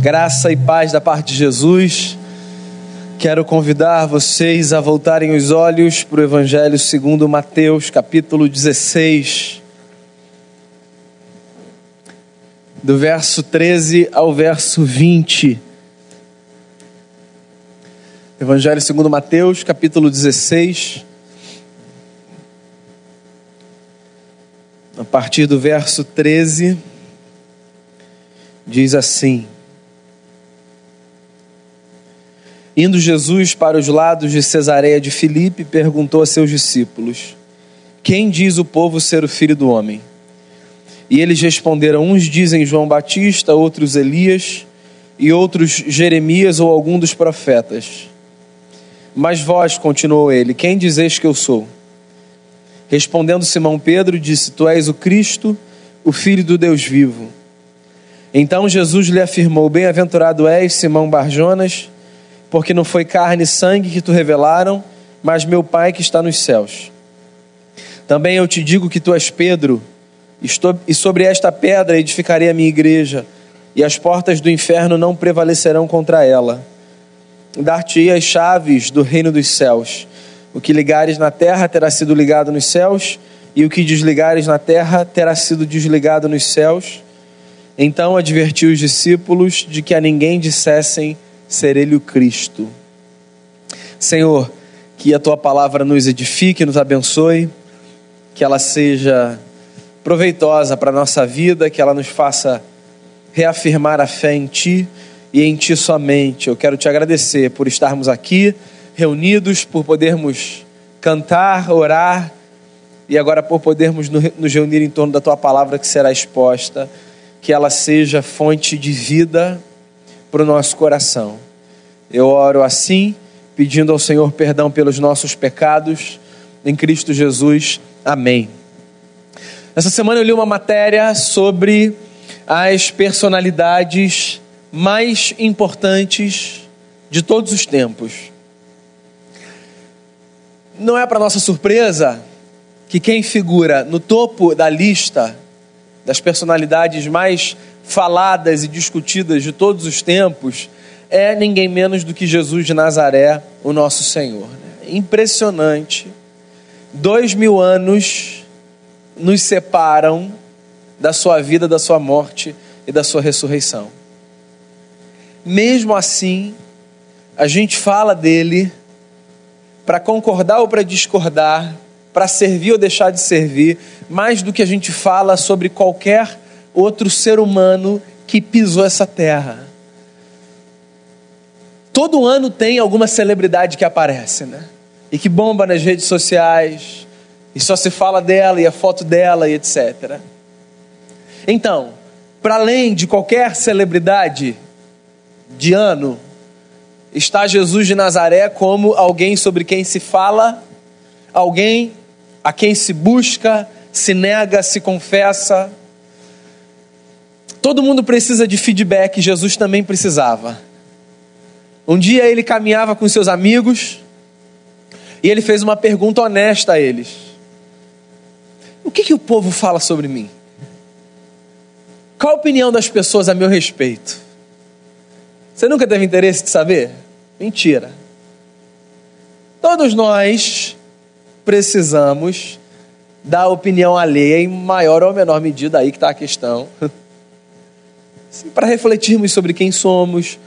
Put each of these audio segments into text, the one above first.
Graça e paz da parte de Jesus. Quero convidar vocês a voltarem os olhos para o Evangelho segundo Mateus, capítulo 16. Do verso 13 ao verso 20. Evangelho segundo Mateus, capítulo 16. A partir do verso 13, diz assim: Indo Jesus para os lados de Cesareia de Filipe, perguntou a seus discípulos: Quem diz o povo ser o filho do homem? E eles responderam: Uns dizem João Batista, outros Elias, e outros Jeremias ou algum dos profetas. Mas vós, continuou ele, quem dizeis que eu sou? Respondendo Simão Pedro, disse: Tu és o Cristo, o Filho do Deus vivo. Então Jesus lhe afirmou: Bem-aventurado és, Simão Barjonas porque não foi carne e sangue que tu revelaram, mas meu Pai que está nos céus. Também eu te digo que tu és Pedro, e sobre esta pedra edificarei a minha igreja, e as portas do inferno não prevalecerão contra ela. Dar-te-ei as chaves do reino dos céus. O que ligares na terra terá sido ligado nos céus, e o que desligares na terra terá sido desligado nos céus. Então advertiu os discípulos de que a ninguém dissessem ser Ele o Cristo. Senhor, que a tua palavra nos edifique, nos abençoe, que ela seja proveitosa para a nossa vida, que ela nos faça reafirmar a fé em Ti e em Ti somente. Eu quero te agradecer por estarmos aqui reunidos, por podermos cantar, orar e agora por podermos nos reunir em torno da Tua palavra que será exposta, que ela seja fonte de vida para o nosso coração. Eu oro assim, pedindo ao Senhor perdão pelos nossos pecados, em Cristo Jesus. Amém. Essa semana eu li uma matéria sobre as personalidades mais importantes de todos os tempos. Não é para nossa surpresa que quem figura no topo da lista das personalidades mais faladas e discutidas de todos os tempos, é ninguém menos do que Jesus de Nazaré, o nosso Senhor. Impressionante. Dois mil anos nos separam da sua vida, da sua morte e da sua ressurreição. Mesmo assim, a gente fala dele para concordar ou para discordar, para servir ou deixar de servir, mais do que a gente fala sobre qualquer outro ser humano que pisou essa terra. Todo ano tem alguma celebridade que aparece, né? E que bomba nas redes sociais, e só se fala dela e a foto dela e etc. Então, para além de qualquer celebridade de ano, está Jesus de Nazaré como alguém sobre quem se fala, alguém a quem se busca, se nega, se confessa, Todo mundo precisa de feedback, Jesus também precisava. Um dia ele caminhava com seus amigos e ele fez uma pergunta honesta a eles: O que, que o povo fala sobre mim? Qual a opinião das pessoas a meu respeito? Você nunca teve interesse de saber? Mentira. Todos nós precisamos da opinião alheia em maior ou menor medida, aí que está a questão. para refletirmos sobre quem somos,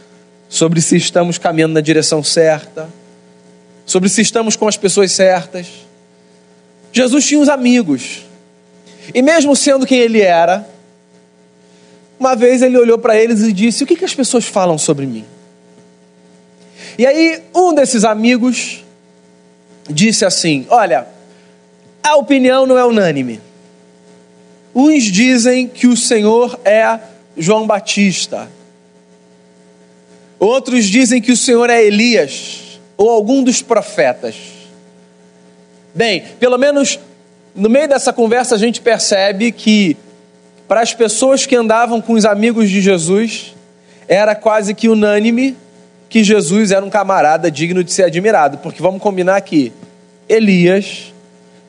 sobre se estamos caminhando na direção certa, sobre se estamos com as pessoas certas. Jesus tinha uns amigos, e mesmo sendo quem ele era, uma vez ele olhou para eles e disse: O que, que as pessoas falam sobre mim? E aí, um desses amigos disse assim: Olha, a opinião não é unânime. Uns dizem que o Senhor é João Batista. Outros dizem que o Senhor é Elias ou algum dos profetas. Bem, pelo menos no meio dessa conversa a gente percebe que para as pessoas que andavam com os amigos de Jesus, era quase que unânime que Jesus era um camarada digno de ser admirado, porque vamos combinar aqui, Elias,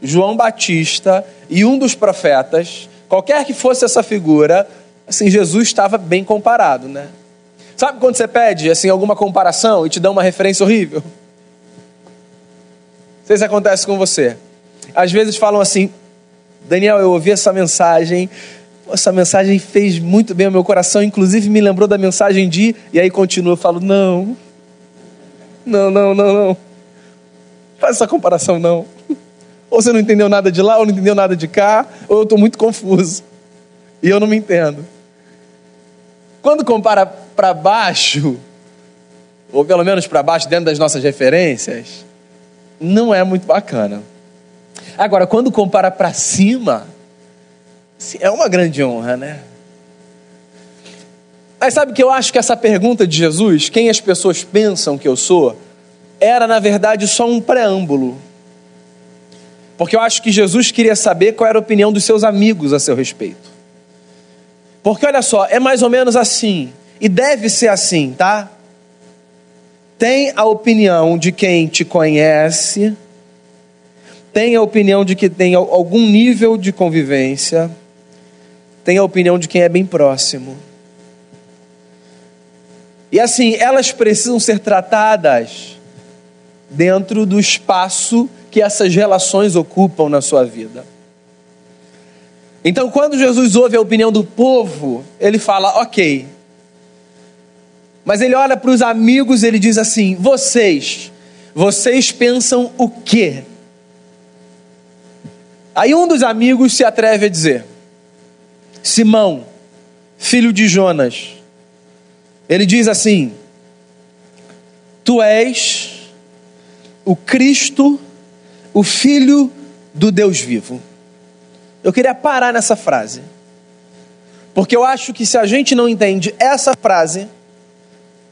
João Batista e um dos profetas, qualquer que fosse essa figura, assim, Jesus estava bem comparado, né? Sabe quando você pede assim alguma comparação e te dá uma referência horrível? Não sei se acontece com você. Às vezes falam assim: Daniel, eu ouvi essa mensagem, essa mensagem fez muito bem ao meu coração, inclusive me lembrou da mensagem de. E aí continua, eu falo: não, não, não, não, não. Faz essa comparação, não. Ou você não entendeu nada de lá, ou não entendeu nada de cá, ou eu estou muito confuso. E eu não me entendo. Quando compara para baixo, ou pelo menos para baixo, dentro das nossas referências, não é muito bacana. Agora, quando compara para cima, é uma grande honra, né? Mas sabe que eu acho que essa pergunta de Jesus, quem as pessoas pensam que eu sou, era na verdade só um preâmbulo porque eu acho que Jesus queria saber qual era a opinião dos seus amigos a seu respeito. Porque olha só, é mais ou menos assim, e deve ser assim, tá? Tem a opinião de quem te conhece, tem a opinião de que tem algum nível de convivência, tem a opinião de quem é bem próximo. E assim, elas precisam ser tratadas dentro do espaço que essas relações ocupam na sua vida. Então, quando Jesus ouve a opinião do povo, ele fala: ok. Mas ele olha para os amigos e ele diz assim: vocês, vocês pensam o quê? Aí um dos amigos se atreve a dizer: Simão, filho de Jonas. Ele diz assim: Tu és o Cristo o Filho do Deus vivo. Eu queria parar nessa frase, porque eu acho que se a gente não entende essa frase,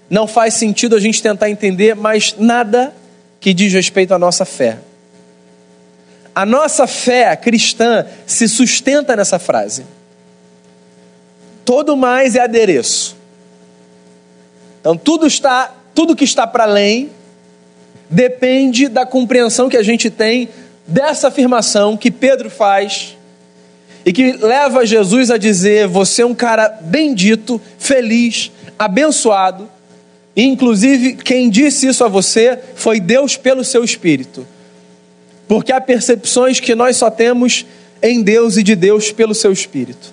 não faz sentido a gente tentar entender mais nada que diz respeito à nossa fé. A nossa fé cristã se sustenta nessa frase. Todo mais é adereço. Então tudo está, tudo que está para além depende da compreensão que a gente tem dessa afirmação que Pedro faz e que leva Jesus a dizer: Você é um cara bendito, feliz, abençoado. E, inclusive, quem disse isso a você foi Deus pelo seu espírito. Porque há percepções que nós só temos em Deus e de Deus pelo seu espírito.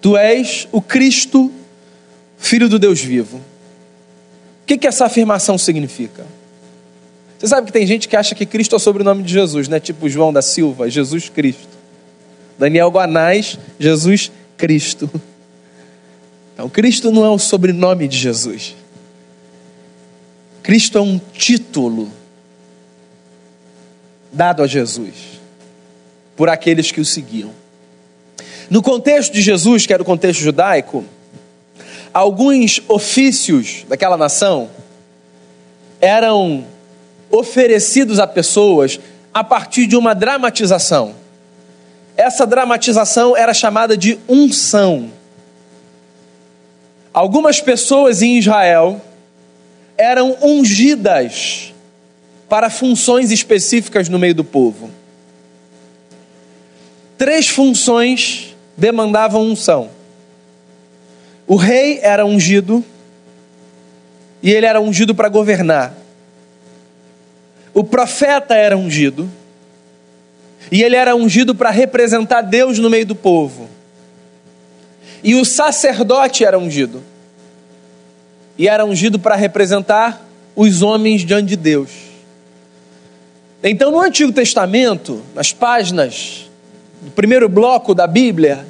Tu és o Cristo, Filho do Deus vivo. O que, que essa afirmação significa? Você sabe que tem gente que acha que Cristo é o sobrenome de Jesus, né? Tipo João da Silva, Jesus Cristo. Daniel Guanais, Jesus Cristo. Então, Cristo não é o sobrenome de Jesus. Cristo é um título dado a Jesus por aqueles que o seguiam. No contexto de Jesus, que era o contexto judaico, alguns ofícios daquela nação eram oferecidos a pessoas a partir de uma dramatização. Essa dramatização era chamada de unção. Algumas pessoas em Israel eram ungidas para funções específicas no meio do povo. Três funções demandavam unção. O rei era ungido, e ele era ungido para governar. O profeta era ungido, e ele era ungido para representar Deus no meio do povo. E o sacerdote era ungido, e era ungido para representar os homens diante de Deus. Então, no Antigo Testamento, nas páginas do primeiro bloco da Bíblia,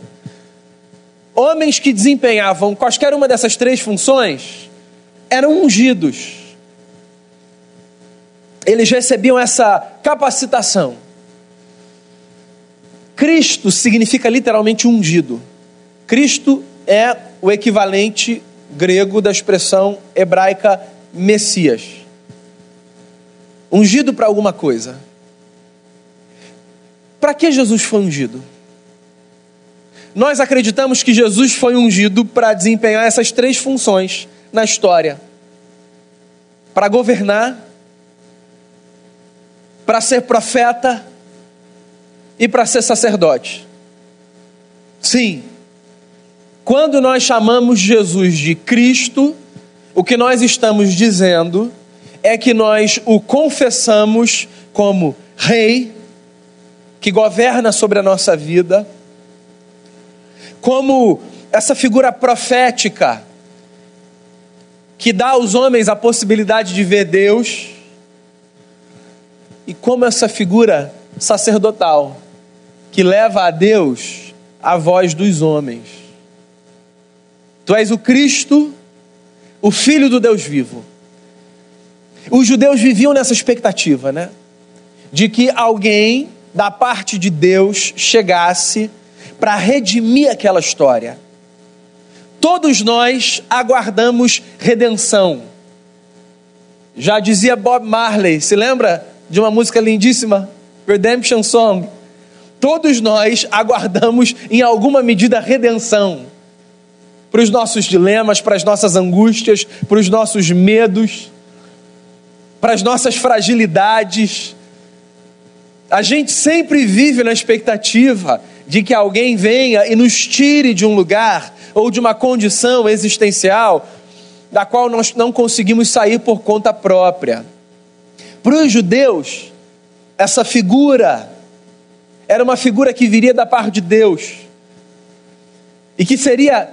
homens que desempenhavam quaisquer uma dessas três funções eram ungidos eles recebiam essa capacitação. Cristo significa literalmente ungido. Cristo é o equivalente grego da expressão hebraica Messias. Ungido para alguma coisa. Para que Jesus foi ungido? Nós acreditamos que Jesus foi ungido para desempenhar essas três funções na história: para governar, para ser profeta e para ser sacerdote. Sim. Quando nós chamamos Jesus de Cristo, o que nós estamos dizendo é que nós o confessamos como Rei, que governa sobre a nossa vida, como essa figura profética que dá aos homens a possibilidade de ver Deus, e como essa figura sacerdotal que leva a Deus a voz dos homens. Tu és o Cristo, o Filho do Deus vivo. Os judeus viviam nessa expectativa, né? De que alguém da parte de Deus chegasse para redimir aquela história. Todos nós aguardamos redenção. Já dizia Bob Marley, se lembra de uma música lindíssima, Redemption Song? Todos nós aguardamos em alguma medida redenção para os nossos dilemas, para as nossas angústias, para os nossos medos, para as nossas fragilidades a gente sempre vive na expectativa de que alguém venha e nos tire de um lugar ou de uma condição existencial da qual nós não conseguimos sair por conta própria. Para os judeus, essa figura era uma figura que viria da parte de Deus e que seria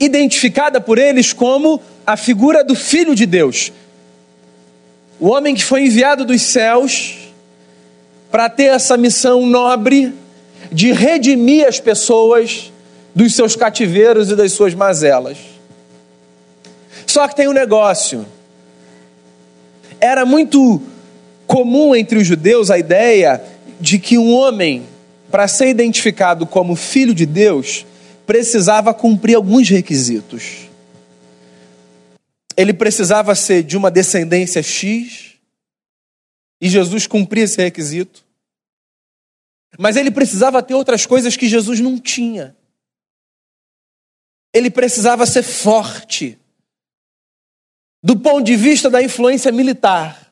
identificada por eles como a figura do Filho de Deus, o homem que foi enviado dos céus para ter essa missão nobre de redimir as pessoas dos seus cativeiros e das suas mazelas. Só que tem um negócio. Era muito comum entre os judeus a ideia de que um homem, para ser identificado como filho de Deus, precisava cumprir alguns requisitos. Ele precisava ser de uma descendência X, e Jesus cumpria esse requisito. Mas ele precisava ter outras coisas que Jesus não tinha. Ele precisava ser forte. Do ponto de vista da influência militar.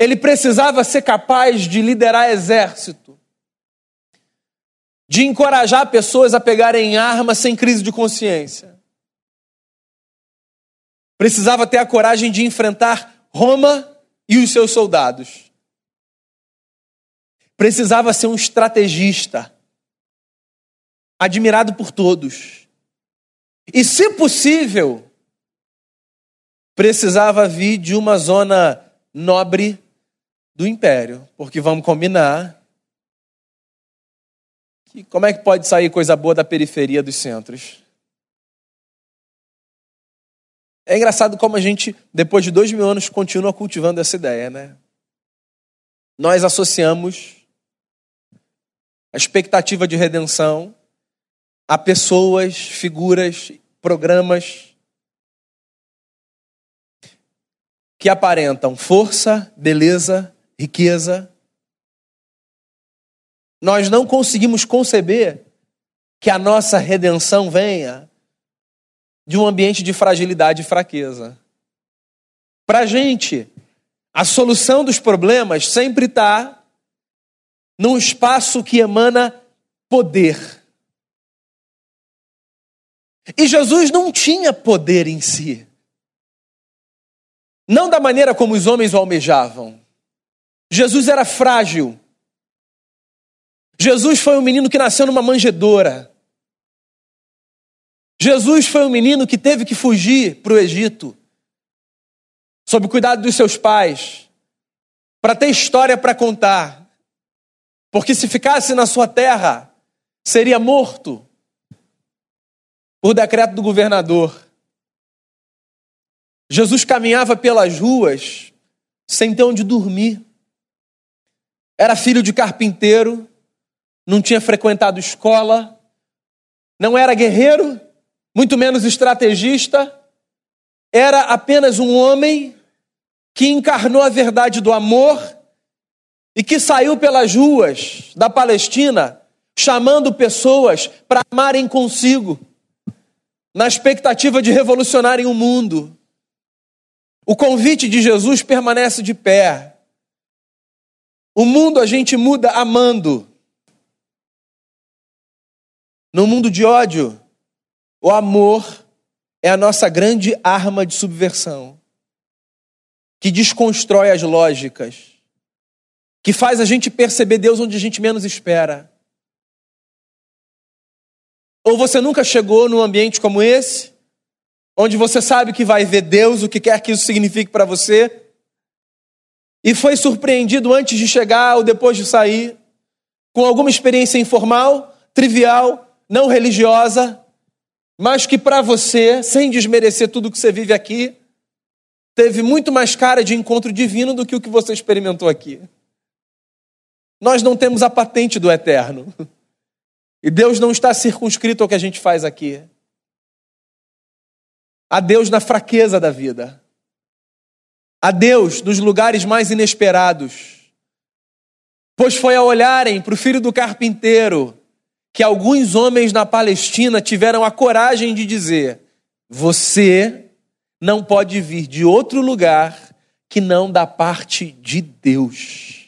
Ele precisava ser capaz de liderar exército. De encorajar pessoas a pegarem armas sem crise de consciência. Precisava ter a coragem de enfrentar Roma e os seus soldados precisava ser um estrategista, admirado por todos. E, se possível, precisava vir de uma zona nobre do império, porque vamos combinar que como é que pode sair coisa boa da periferia dos centros? É engraçado como a gente, depois de dois mil anos, continua cultivando essa ideia, né? Nós associamos a expectativa de redenção a pessoas, figuras, programas que aparentam força, beleza, riqueza. Nós não conseguimos conceber que a nossa redenção venha de um ambiente de fragilidade e fraqueza. Para a gente, a solução dos problemas sempre está num espaço que emana poder. E Jesus não tinha poder em si. Não da maneira como os homens o almejavam. Jesus era frágil. Jesus foi um menino que nasceu numa manjedoura. Jesus foi um menino que teve que fugir para o Egito, sob o cuidado dos seus pais, para ter história para contar. Porque se ficasse na sua terra, seria morto por decreto do governador. Jesus caminhava pelas ruas sem ter onde dormir. Era filho de carpinteiro, não tinha frequentado escola, não era guerreiro, muito menos estrategista, era apenas um homem que encarnou a verdade do amor e que saiu pelas ruas da Palestina chamando pessoas para amarem consigo, na expectativa de revolucionarem o mundo. O convite de Jesus permanece de pé. O mundo a gente muda amando. No mundo de ódio, o amor é a nossa grande arma de subversão, que desconstrói as lógicas, que faz a gente perceber Deus onde a gente menos espera. Ou você nunca chegou num ambiente como esse, onde você sabe que vai ver Deus, o que quer que isso signifique para você, e foi surpreendido antes de chegar ou depois de sair, com alguma experiência informal, trivial, não religiosa, mas que para você, sem desmerecer tudo que você vive aqui, teve muito mais cara de encontro divino do que o que você experimentou aqui. Nós não temos a patente do eterno. E Deus não está circunscrito ao que a gente faz aqui. Há Deus na fraqueza da vida. Há Deus nos lugares mais inesperados. Pois foi a olharem para o filho do carpinteiro que alguns homens na Palestina tiveram a coragem de dizer: Você não pode vir de outro lugar que não da parte de Deus.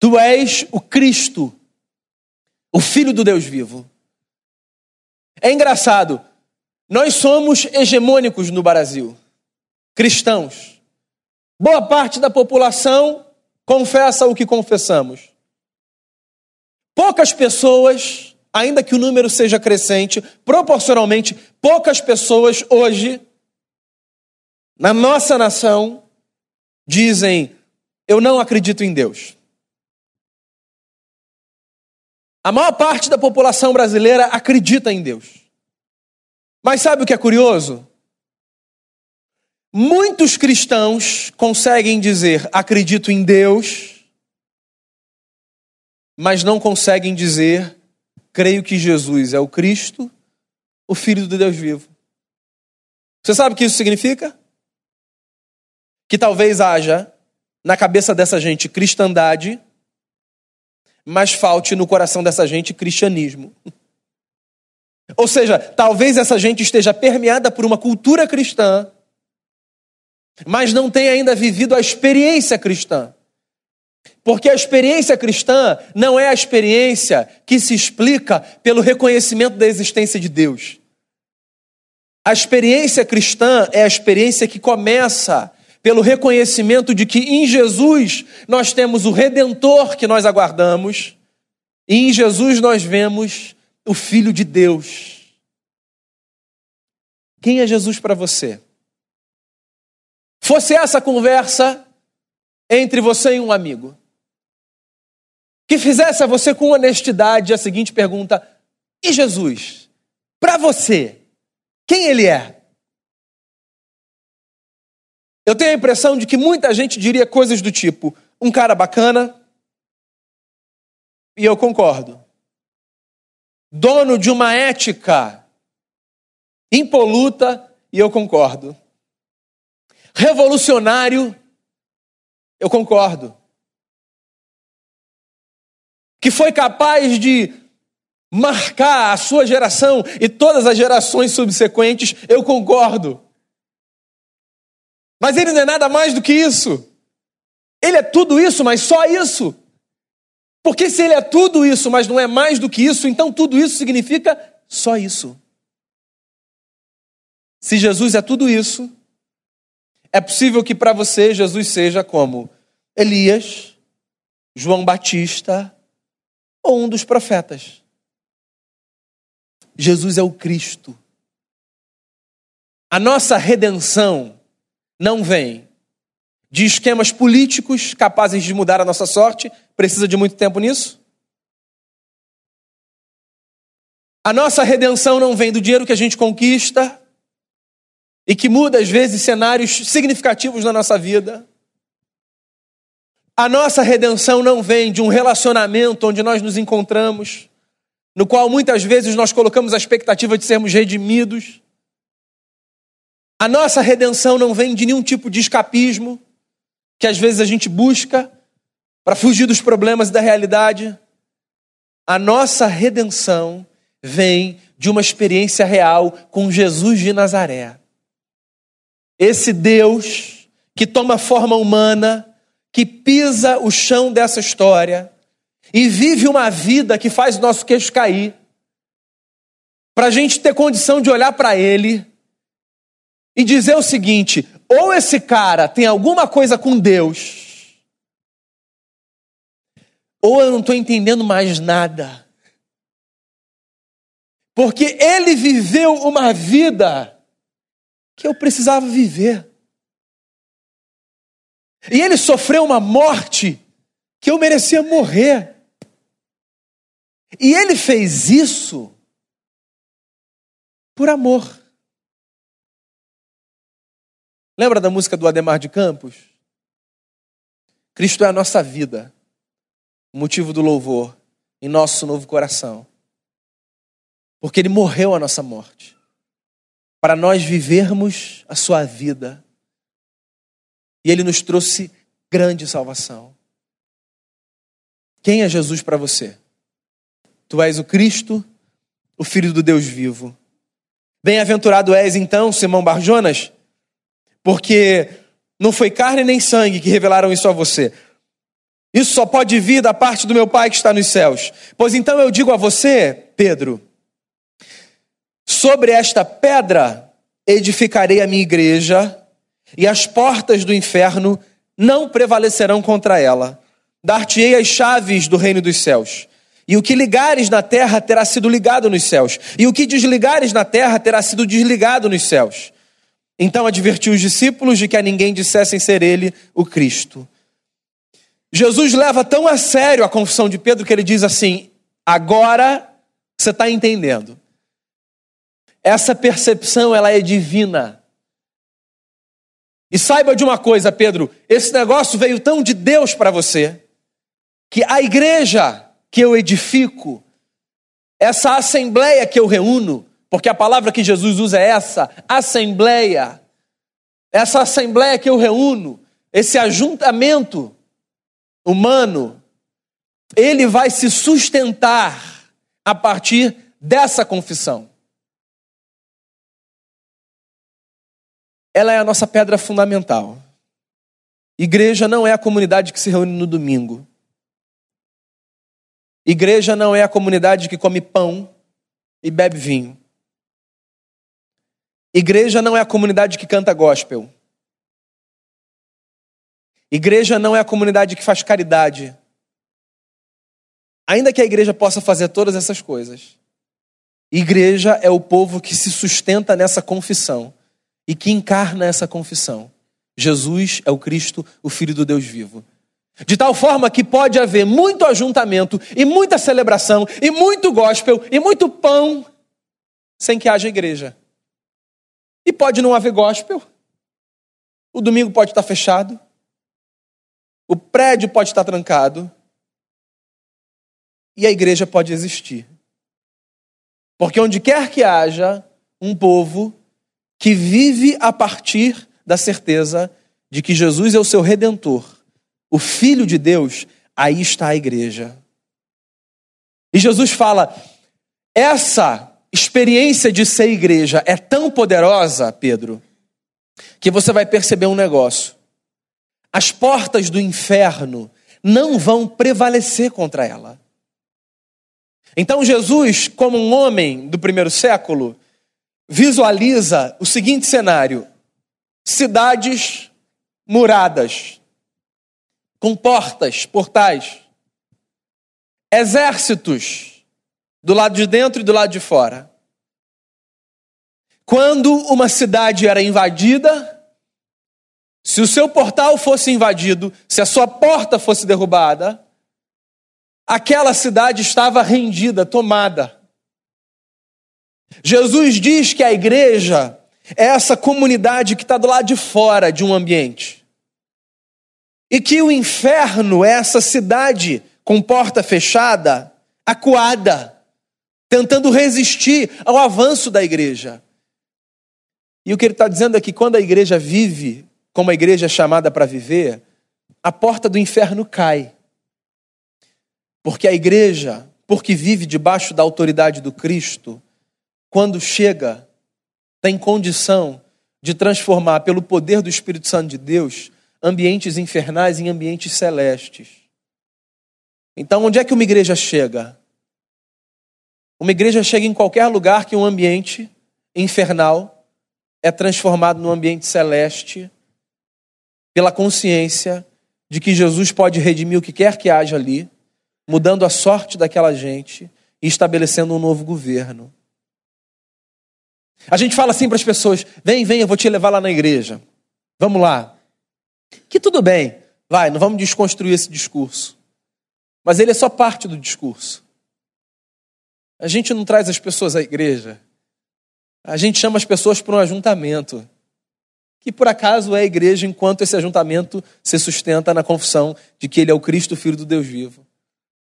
Tu és o Cristo, o Filho do Deus vivo. É engraçado, nós somos hegemônicos no Brasil, cristãos. Boa parte da população confessa o que confessamos. Poucas pessoas, ainda que o número seja crescente, proporcionalmente, poucas pessoas hoje, na nossa nação, dizem: Eu não acredito em Deus. A maior parte da população brasileira acredita em Deus. Mas sabe o que é curioso? Muitos cristãos conseguem dizer acredito em Deus, mas não conseguem dizer creio que Jesus é o Cristo, o Filho do Deus vivo. Você sabe o que isso significa? Que talvez haja na cabeça dessa gente cristandade mas falte no coração dessa gente cristianismo. Ou seja, talvez essa gente esteja permeada por uma cultura cristã, mas não tenha ainda vivido a experiência cristã. Porque a experiência cristã não é a experiência que se explica pelo reconhecimento da existência de Deus. A experiência cristã é a experiência que começa pelo reconhecimento de que em Jesus nós temos o redentor que nós aguardamos, e em Jesus nós vemos o Filho de Deus. Quem é Jesus para você? Fosse essa conversa entre você e um amigo, que fizesse a você com honestidade a seguinte pergunta: e Jesus? Para você, quem ele é? Eu tenho a impressão de que muita gente diria coisas do tipo: um cara bacana, e eu concordo. Dono de uma ética impoluta, e eu concordo. Revolucionário, eu concordo. Que foi capaz de marcar a sua geração e todas as gerações subsequentes, eu concordo. Mas ele não é nada mais do que isso. Ele é tudo isso, mas só isso. Porque se ele é tudo isso, mas não é mais do que isso, então tudo isso significa só isso. Se Jesus é tudo isso, é possível que para você Jesus seja como Elias, João Batista ou um dos profetas. Jesus é o Cristo. A nossa redenção não vem de esquemas políticos capazes de mudar a nossa sorte, precisa de muito tempo nisso. A nossa redenção não vem do dinheiro que a gente conquista e que muda às vezes cenários significativos na nossa vida. A nossa redenção não vem de um relacionamento onde nós nos encontramos, no qual muitas vezes nós colocamos a expectativa de sermos redimidos. A nossa redenção não vem de nenhum tipo de escapismo que às vezes a gente busca para fugir dos problemas e da realidade. A nossa redenção vem de uma experiência real com Jesus de Nazaré. Esse Deus que toma forma humana, que pisa o chão dessa história e vive uma vida que faz nosso queixo cair, para a gente ter condição de olhar para ele e dizer o seguinte: ou esse cara tem alguma coisa com Deus, ou eu não estou entendendo mais nada. Porque ele viveu uma vida que eu precisava viver. E ele sofreu uma morte que eu merecia morrer. E ele fez isso por amor. Lembra da música do Ademar de Campos? Cristo é a nossa vida, o motivo do louvor em nosso novo coração. Porque ele morreu a nossa morte, para nós vivermos a sua vida. E ele nos trouxe grande salvação. Quem é Jesus para você? Tu és o Cristo, o Filho do Deus vivo. Bem-aventurado és então, Simão Barjonas, porque não foi carne nem sangue que revelaram isso a você. Isso só pode vir da parte do meu Pai que está nos céus. Pois então eu digo a você, Pedro, sobre esta pedra edificarei a minha igreja, e as portas do inferno não prevalecerão contra ela. Dar-te-ei as chaves do reino dos céus. E o que ligares na terra terá sido ligado nos céus, e o que desligares na terra terá sido desligado nos céus. Então advertiu os discípulos de que a ninguém dissessem ser ele o Cristo. Jesus leva tão a sério a confissão de Pedro que ele diz assim: agora você está entendendo. Essa percepção ela é divina. E saiba de uma coisa, Pedro, esse negócio veio tão de Deus para você que a igreja que eu edifico, essa assembleia que eu reúno, porque a palavra que Jesus usa é essa, assembleia. Essa assembleia que eu reúno, esse ajuntamento humano, ele vai se sustentar a partir dessa confissão. Ela é a nossa pedra fundamental. Igreja não é a comunidade que se reúne no domingo. Igreja não é a comunidade que come pão e bebe vinho. Igreja não é a comunidade que canta gospel. Igreja não é a comunidade que faz caridade. Ainda que a igreja possa fazer todas essas coisas, igreja é o povo que se sustenta nessa confissão e que encarna essa confissão. Jesus é o Cristo, o Filho do Deus vivo. De tal forma que pode haver muito ajuntamento e muita celebração e muito gospel e muito pão sem que haja igreja. E pode não haver gospel. O domingo pode estar fechado. O prédio pode estar trancado. E a igreja pode existir. Porque onde quer que haja um povo que vive a partir da certeza de que Jesus é o seu redentor, o Filho de Deus, aí está a igreja. E Jesus fala: essa experiência de ser igreja é tão poderosa, Pedro, que você vai perceber um negócio. As portas do inferno não vão prevalecer contra ela. Então, Jesus, como um homem do primeiro século, visualiza o seguinte cenário: cidades muradas, com portas, portais, exércitos do lado de dentro e do lado de fora. Quando uma cidade era invadida, se o seu portal fosse invadido, se a sua porta fosse derrubada, aquela cidade estava rendida, tomada. Jesus diz que a igreja é essa comunidade que está do lado de fora de um ambiente. E que o inferno é essa cidade com porta fechada, acuada, tentando resistir ao avanço da igreja. E o que ele está dizendo é que quando a igreja vive como a igreja é chamada para viver, a porta do inferno cai. Porque a igreja, porque vive debaixo da autoridade do Cristo, quando chega, tem condição de transformar, pelo poder do Espírito Santo de Deus, ambientes infernais em ambientes celestes. Então, onde é que uma igreja chega? Uma igreja chega em qualquer lugar que um ambiente infernal é transformado num ambiente celeste pela consciência de que Jesus pode redimir o que quer que haja ali, mudando a sorte daquela gente e estabelecendo um novo governo. A gente fala assim para as pessoas: vem, vem, eu vou te levar lá na igreja. Vamos lá. Que tudo bem, vai, não vamos desconstruir esse discurso. Mas ele é só parte do discurso. A gente não traz as pessoas à igreja. A gente chama as pessoas para um ajuntamento. Que por acaso é a igreja enquanto esse ajuntamento se sustenta na confissão de que ele é o Cristo, filho do Deus vivo.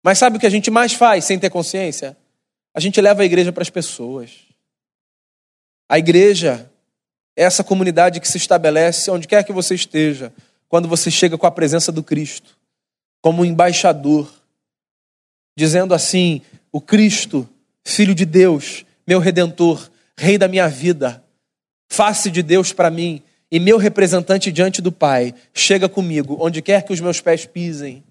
Mas sabe o que a gente mais faz sem ter consciência? A gente leva a igreja para as pessoas. A igreja é essa comunidade que se estabelece onde quer que você esteja, quando você chega com a presença do Cristo, como um embaixador, dizendo assim: o Cristo, Filho de Deus, meu redentor, Rei da minha vida, face de Deus para mim e meu representante diante do Pai, chega comigo, onde quer que os meus pés pisem.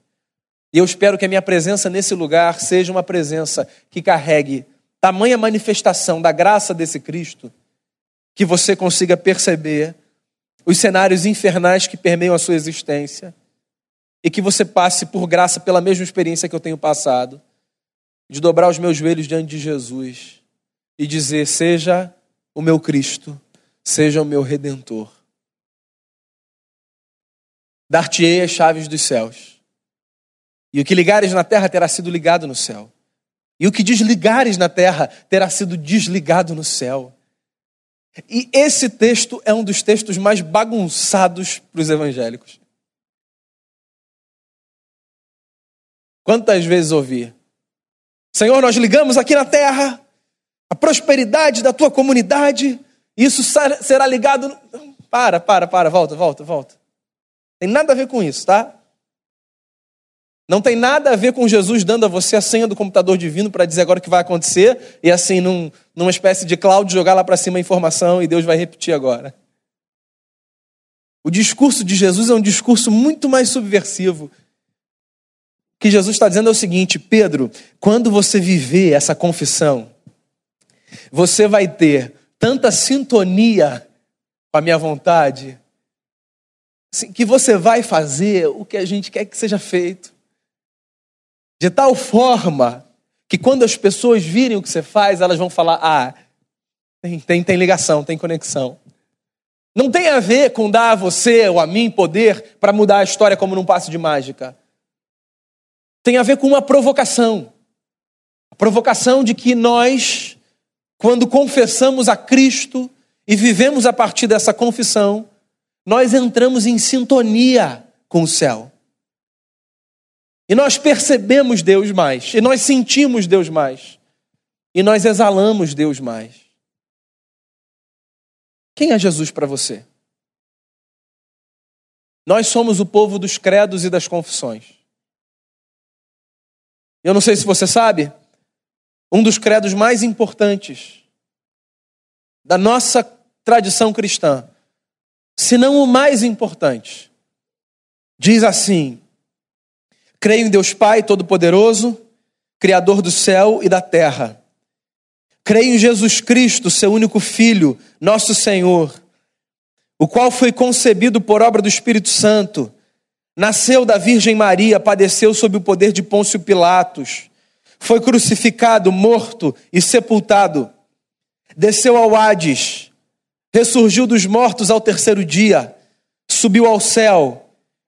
E eu espero que a minha presença nesse lugar seja uma presença que carregue tamanha manifestação da graça desse Cristo, que você consiga perceber os cenários infernais que permeiam a sua existência e que você passe por graça pela mesma experiência que eu tenho passado, de dobrar os meus joelhos diante de Jesus e dizer: Seja o meu Cristo, seja o meu redentor. Dar-te-ei as chaves dos céus. E o que ligares na terra terá sido ligado no céu. E o que desligares na terra terá sido desligado no céu. E esse texto é um dos textos mais bagunçados para os evangélicos. Quantas vezes ouvi? Senhor, nós ligamos aqui na terra a prosperidade da tua comunidade, isso será ligado. Para, para, para, volta, volta, volta. Tem nada a ver com isso, tá? Não tem nada a ver com Jesus dando a você a senha do computador divino para dizer agora o que vai acontecer e assim, num, numa espécie de cloud, jogar lá para cima a informação e Deus vai repetir agora. O discurso de Jesus é um discurso muito mais subversivo. O que Jesus está dizendo é o seguinte: Pedro, quando você viver essa confissão, você vai ter tanta sintonia com a minha vontade, assim, que você vai fazer o que a gente quer que seja feito. De tal forma que quando as pessoas virem o que você faz, elas vão falar: ah, tem, tem, tem ligação, tem conexão. Não tem a ver com dar a você ou a mim poder para mudar a história como num passe de mágica. Tem a ver com uma provocação. A provocação de que nós, quando confessamos a Cristo e vivemos a partir dessa confissão, nós entramos em sintonia com o céu. E nós percebemos Deus mais, e nós sentimos Deus mais, e nós exalamos Deus mais. Quem é Jesus para você? Nós somos o povo dos credos e das confissões. Eu não sei se você sabe, um dos credos mais importantes da nossa tradição cristã, se não o mais importante, diz assim: Creio em Deus Pai Todo-Poderoso, Criador do céu e da terra. Creio em Jesus Cristo, seu único Filho, nosso Senhor, o qual foi concebido por obra do Espírito Santo, nasceu da Virgem Maria, padeceu sob o poder de Pôncio Pilatos, foi crucificado, morto e sepultado, desceu ao Hades, ressurgiu dos mortos ao terceiro dia, subiu ao céu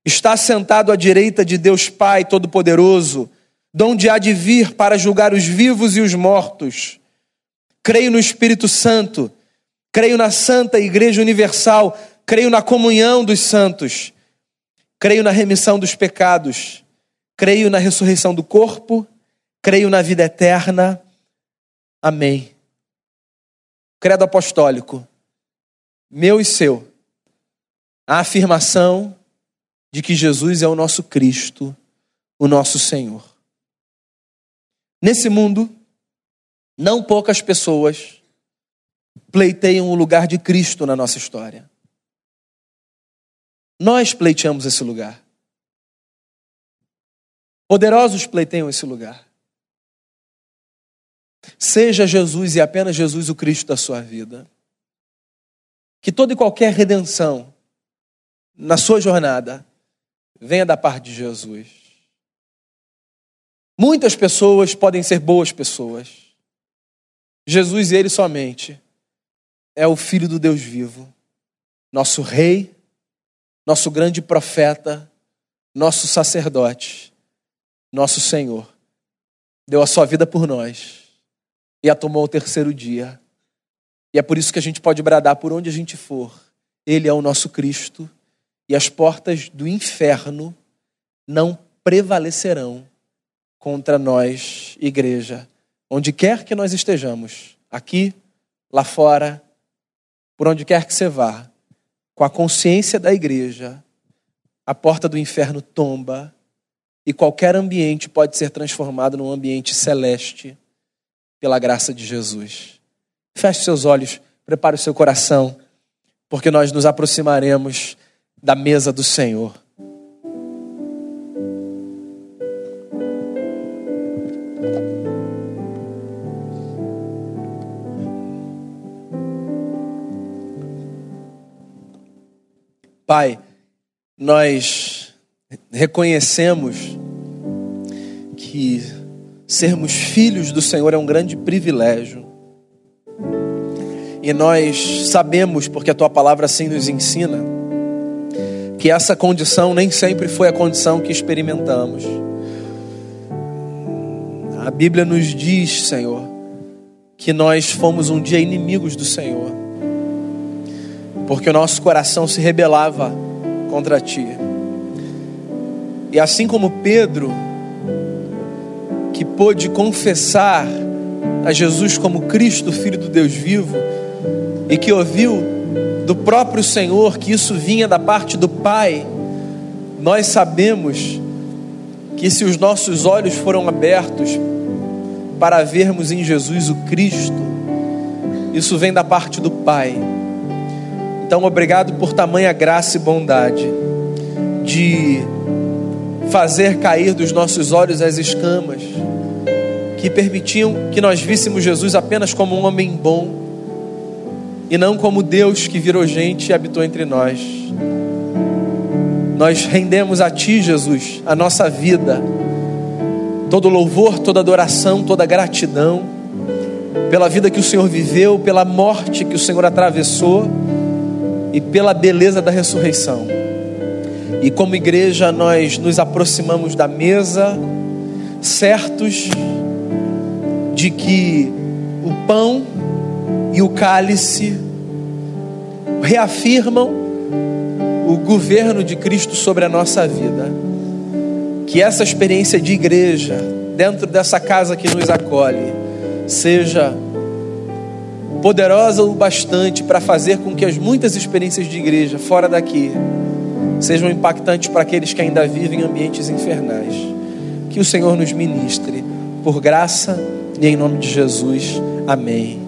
está sentado à direita de Deus Pai Todo-Poderoso, donde há de vir para julgar os vivos e os mortos. Creio no Espírito Santo, creio na Santa Igreja Universal, creio na comunhão dos santos, creio na remissão dos pecados, creio na ressurreição do corpo, creio na vida eterna. Amém. Credo apostólico, meu e seu, a afirmação de que Jesus é o nosso Cristo, o nosso Senhor. Nesse mundo, não poucas pessoas pleiteiam o lugar de Cristo na nossa história. Nós pleiteamos esse lugar. Poderosos pleiteiam esse lugar. Seja Jesus e apenas Jesus o Cristo da sua vida. Que toda e qualquer redenção na sua jornada venha da parte de Jesus. Muitas pessoas podem ser boas pessoas. Jesus e Ele somente é o Filho do Deus vivo, nosso Rei, nosso grande profeta, nosso sacerdote, nosso Senhor. Deu a sua vida por nós e a tomou o terceiro dia. E é por isso que a gente pode bradar por onde a gente for. Ele é o nosso Cristo e as portas do inferno não prevalecerão contra nós, igreja, onde quer que nós estejamos, aqui, lá fora, por onde quer que você vá, com a consciência da igreja, a porta do inferno tomba e qualquer ambiente pode ser transformado num ambiente celeste pela graça de Jesus. Feche seus olhos, prepare o seu coração, porque nós nos aproximaremos da mesa do Senhor. Pai, nós reconhecemos que sermos filhos do Senhor é um grande privilégio. E nós sabemos, porque a tua palavra assim nos ensina, que essa condição nem sempre foi a condição que experimentamos. A Bíblia nos diz, Senhor, que nós fomos um dia inimigos do Senhor porque o nosso coração se rebelava contra ti. E assim como Pedro, que pôde confessar a Jesus como Cristo, Filho do Deus vivo, e que ouviu do próprio Senhor que isso vinha da parte do Pai, nós sabemos que se os nossos olhos foram abertos para vermos em Jesus o Cristo, isso vem da parte do Pai. Então, obrigado por tamanha graça e bondade de fazer cair dos nossos olhos as escamas que permitiam que nós víssemos Jesus apenas como um homem bom e não como Deus que virou gente e habitou entre nós. Nós rendemos a Ti, Jesus, a nossa vida, todo louvor, toda adoração, toda gratidão pela vida que o Senhor viveu, pela morte que o Senhor atravessou e pela beleza da ressurreição. E como igreja, nós nos aproximamos da mesa, certos de que o pão e o cálice reafirmam o governo de Cristo sobre a nossa vida. Que essa experiência de igreja, dentro dessa casa que nos acolhe, seja poderosa o bastante para fazer com que as muitas experiências de igreja fora daqui sejam impactantes para aqueles que ainda vivem em ambientes infernais. Que o Senhor nos ministre, por graça e em nome de Jesus. Amém.